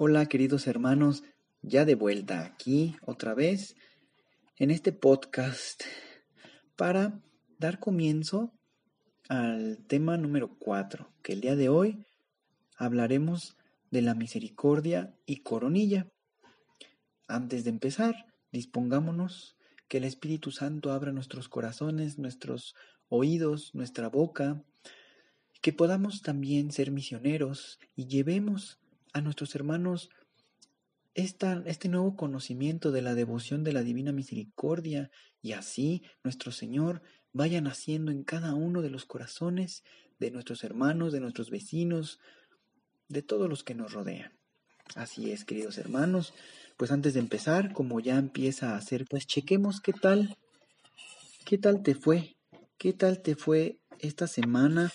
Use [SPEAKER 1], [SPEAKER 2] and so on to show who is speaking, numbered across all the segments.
[SPEAKER 1] Hola queridos hermanos, ya de vuelta aquí otra vez en este podcast para dar comienzo al tema número 4, que el día de hoy hablaremos de la misericordia y coronilla. Antes de empezar, dispongámonos que el Espíritu Santo abra nuestros corazones, nuestros oídos, nuestra boca, que podamos también ser misioneros y llevemos a nuestros hermanos esta, este nuevo conocimiento de la devoción de la Divina Misericordia y así nuestro Señor vaya naciendo en cada uno de los corazones de nuestros hermanos, de nuestros vecinos, de todos los que nos rodean. Así es, queridos hermanos. Pues antes de empezar, como ya empieza a hacer, pues chequemos qué tal, qué tal te fue, qué tal te fue esta semana.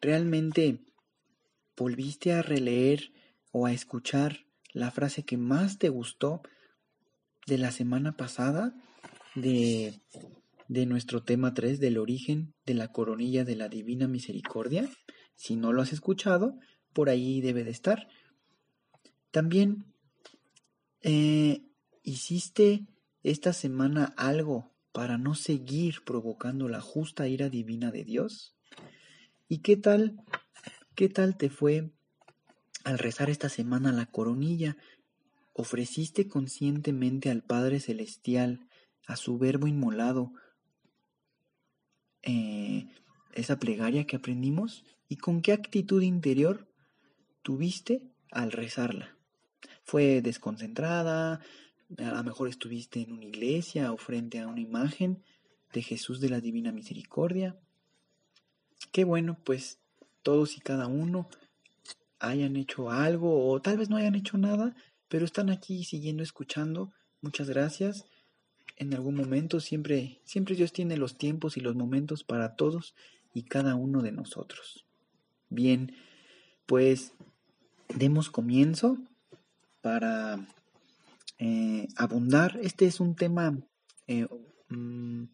[SPEAKER 1] ¿Realmente volviste a releer o a escuchar la frase que más te gustó de la semana pasada de, de nuestro tema 3 del origen de la coronilla de la Divina Misericordia? Si no lo has escuchado, por ahí debe de estar. También, eh, ¿hiciste esta semana algo para no seguir provocando la justa ira divina de Dios? ¿Y qué tal, qué tal te fue al rezar esta semana la coronilla? ¿Ofreciste conscientemente al Padre Celestial, a su Verbo inmolado, eh, esa plegaria que aprendimos? ¿Y con qué actitud interior tuviste al rezarla. Fue desconcentrada, a lo mejor estuviste en una iglesia o frente a una imagen de Jesús de la Divina Misericordia. Qué bueno, pues todos y cada uno hayan hecho algo o tal vez no hayan hecho nada, pero están aquí siguiendo escuchando. Muchas gracias. En algún momento siempre siempre Dios tiene los tiempos y los momentos para todos y cada uno de nosotros. Bien, pues demos comienzo para eh, abundar. Este es un tema, eh, mm,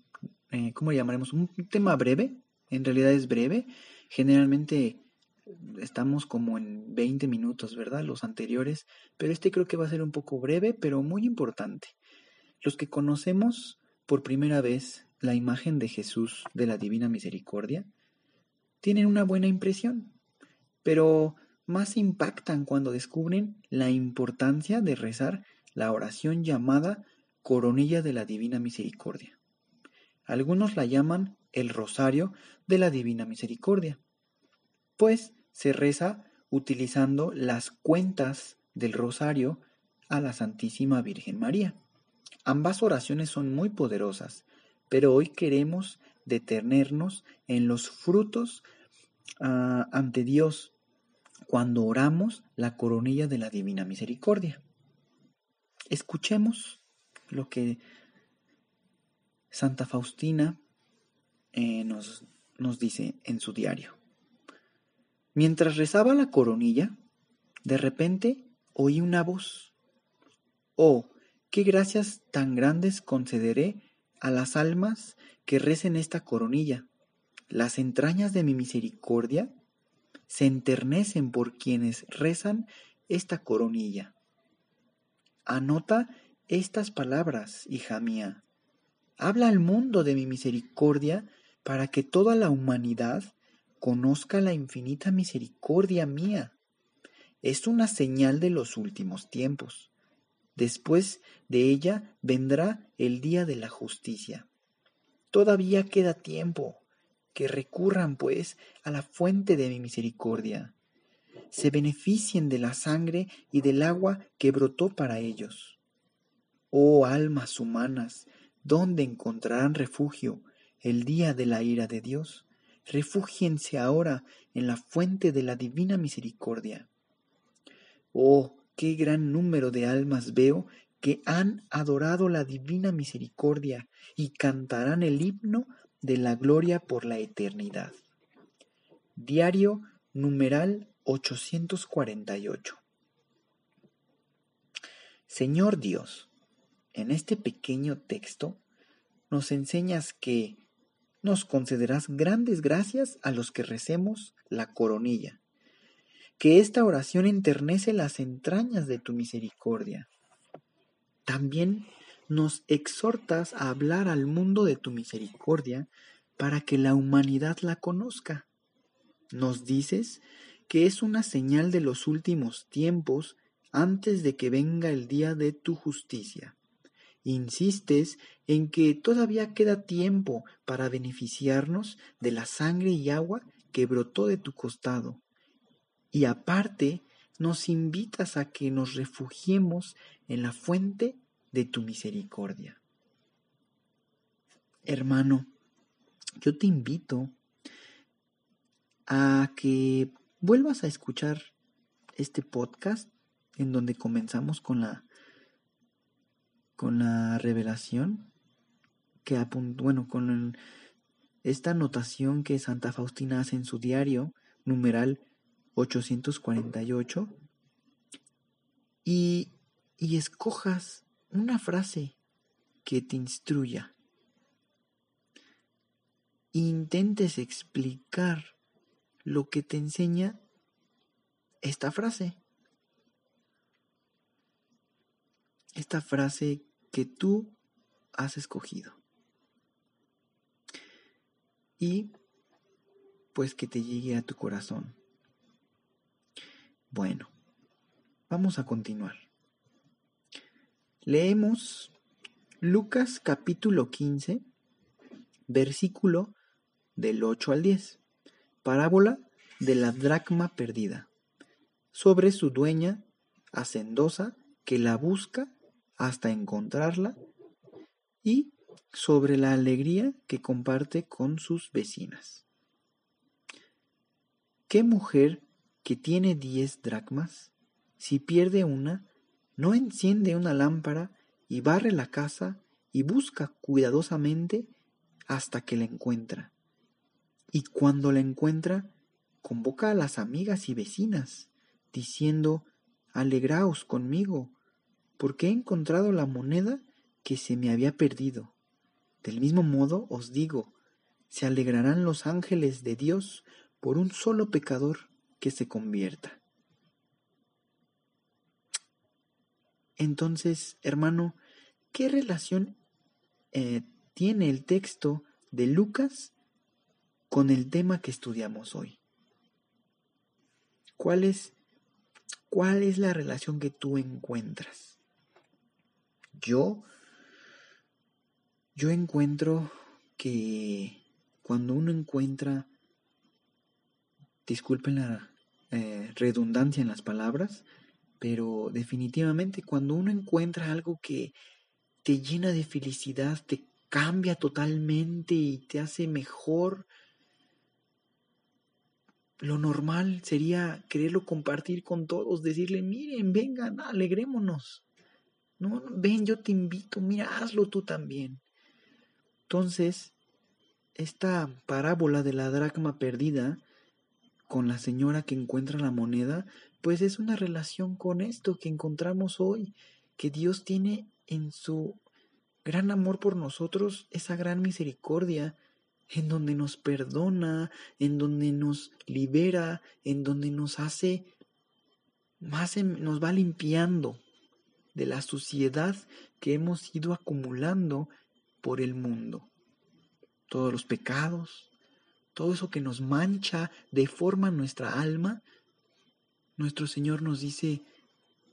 [SPEAKER 1] eh, ¿cómo llamaremos? Un tema breve, en realidad es breve. Generalmente estamos como en 20 minutos, ¿verdad? Los anteriores, pero este creo que va a ser un poco breve, pero muy importante. Los que conocemos por primera vez la imagen de Jesús de la Divina Misericordia, tienen una buena impresión, pero más impactan cuando descubren la importancia de rezar la oración llamada Coronilla de la Divina Misericordia. Algunos la llaman el Rosario de la Divina Misericordia, pues se reza utilizando las cuentas del Rosario a la Santísima Virgen María. Ambas oraciones son muy poderosas, pero hoy queremos detenernos en los frutos ah, ante Dios cuando oramos la coronilla de la Divina Misericordia. Escuchemos lo que Santa Faustina eh, nos, nos dice en su diario. Mientras rezaba la coronilla, de repente oí una voz. Oh, qué gracias tan grandes concederé a las almas que recen esta coronilla. Las entrañas de mi misericordia se enternecen por quienes rezan esta coronilla. Anota estas palabras, hija mía. Habla al mundo de mi misericordia para que toda la humanidad conozca la infinita misericordia mía. Es una señal de los últimos tiempos. Después de ella vendrá el día de la justicia. Todavía queda tiempo que recurran pues a la fuente de mi misericordia, se beneficien de la sangre y del agua que brotó para ellos. Oh almas humanas, ¿dónde encontrarán refugio el día de la ira de Dios? Refúgiense ahora en la fuente de la divina misericordia. Oh, qué gran número de almas veo que han adorado la divina misericordia y cantarán el himno de la gloria por la eternidad. Diario numeral 848. Señor Dios, en este pequeño texto nos enseñas que nos concederás grandes gracias a los que recemos la coronilla, que esta oración enternece las entrañas de tu misericordia. También nos exhortas a hablar al mundo de tu misericordia para que la humanidad la conozca. Nos dices que es una señal de los últimos tiempos antes de que venga el día de tu justicia. Insistes en que todavía queda tiempo para beneficiarnos de la sangre y agua que brotó de tu costado. Y aparte, nos invitas a que nos refugiemos en la fuente de tu misericordia. Hermano, yo te invito a que vuelvas a escuchar este podcast en donde comenzamos con la con la revelación que bueno con esta anotación que Santa Faustina hace en su diario numeral 848 y, y escojas una frase que te instruya intentes explicar lo que te enseña esta frase. Esta frase que tú has escogido. Y pues que te llegue a tu corazón. Bueno, vamos a continuar. Leemos Lucas capítulo 15, versículo del 8 al 10. Parábola de la dracma perdida. Sobre su dueña, hacendosa, que la busca hasta encontrarla, y sobre la alegría que comparte con sus vecinas. ¿Qué mujer que tiene diez dracmas, si pierde una, no enciende una lámpara y barre la casa y busca cuidadosamente hasta que la encuentra? y cuando la encuentra, convoca a las amigas y vecinas, diciendo, Alegraos conmigo, porque he encontrado la moneda que se me había perdido. Del mismo modo os digo, se alegrarán los ángeles de Dios por un solo pecador que se convierta. Entonces, hermano, ¿qué relación eh, tiene el texto de Lucas con el tema que estudiamos hoy. ¿Cuál es, cuál es la relación que tú encuentras? Yo, yo encuentro que cuando uno encuentra, disculpen la eh, redundancia en las palabras, pero definitivamente cuando uno encuentra algo que te llena de felicidad, te cambia totalmente y te hace mejor, lo normal sería quererlo compartir con todos, decirle, miren, vengan, alegrémonos. No, ven, yo te invito, mira, hazlo tú también. Entonces, esta parábola de la dracma perdida con la señora que encuentra la moneda, pues es una relación con esto que encontramos hoy, que Dios tiene en su gran amor por nosotros, esa gran misericordia, en donde nos perdona, en donde nos libera, en donde nos hace más nos va limpiando de la suciedad que hemos ido acumulando por el mundo. Todos los pecados, todo eso que nos mancha, deforma nuestra alma, nuestro Señor nos dice,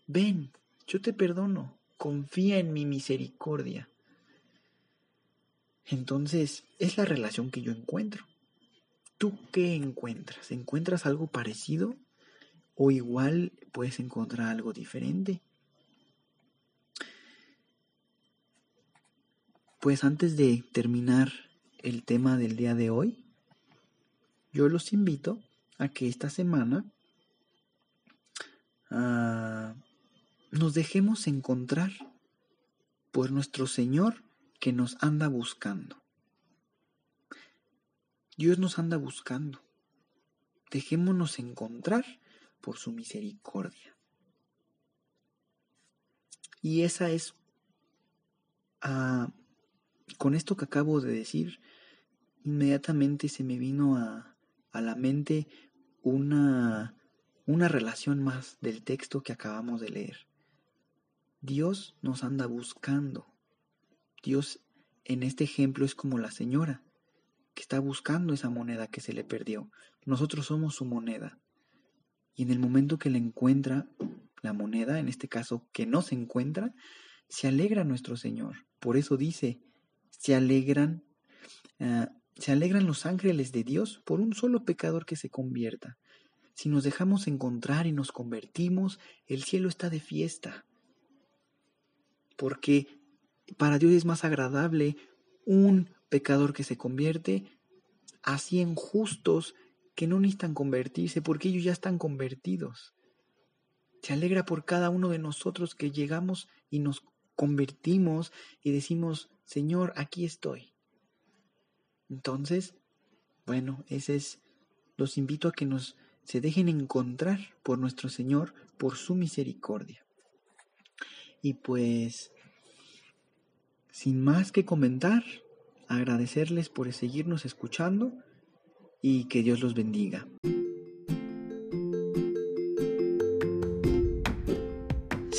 [SPEAKER 1] ven, yo te perdono, confía en mi misericordia. Entonces, es la relación que yo encuentro. ¿Tú qué encuentras? ¿Encuentras algo parecido? ¿O igual puedes encontrar algo diferente? Pues antes de terminar el tema del día de hoy, yo los invito a que esta semana ah, nos dejemos encontrar por nuestro Señor que nos anda buscando. Dios nos anda buscando. Dejémonos encontrar por su misericordia. Y esa es, ah, con esto que acabo de decir, inmediatamente se me vino a, a la mente una, una relación más del texto que acabamos de leer. Dios nos anda buscando. Dios en este ejemplo es como la señora que está buscando esa moneda que se le perdió. Nosotros somos su moneda. Y en el momento que le encuentra la moneda, en este caso que no se encuentra, se alegra nuestro Señor. Por eso dice, se alegran, ah, se alegran los ángeles de Dios por un solo pecador que se convierta. Si nos dejamos encontrar y nos convertimos, el cielo está de fiesta. Porque para Dios es más agradable un pecador que se convierte a cien justos que no necesitan convertirse porque ellos ya están convertidos. Se alegra por cada uno de nosotros que llegamos y nos convertimos y decimos, Señor, aquí estoy. Entonces, bueno, ese es, los invito a que nos se dejen encontrar por nuestro Señor, por su misericordia. Y pues, sin más que comentar, agradecerles por seguirnos escuchando y que Dios los bendiga.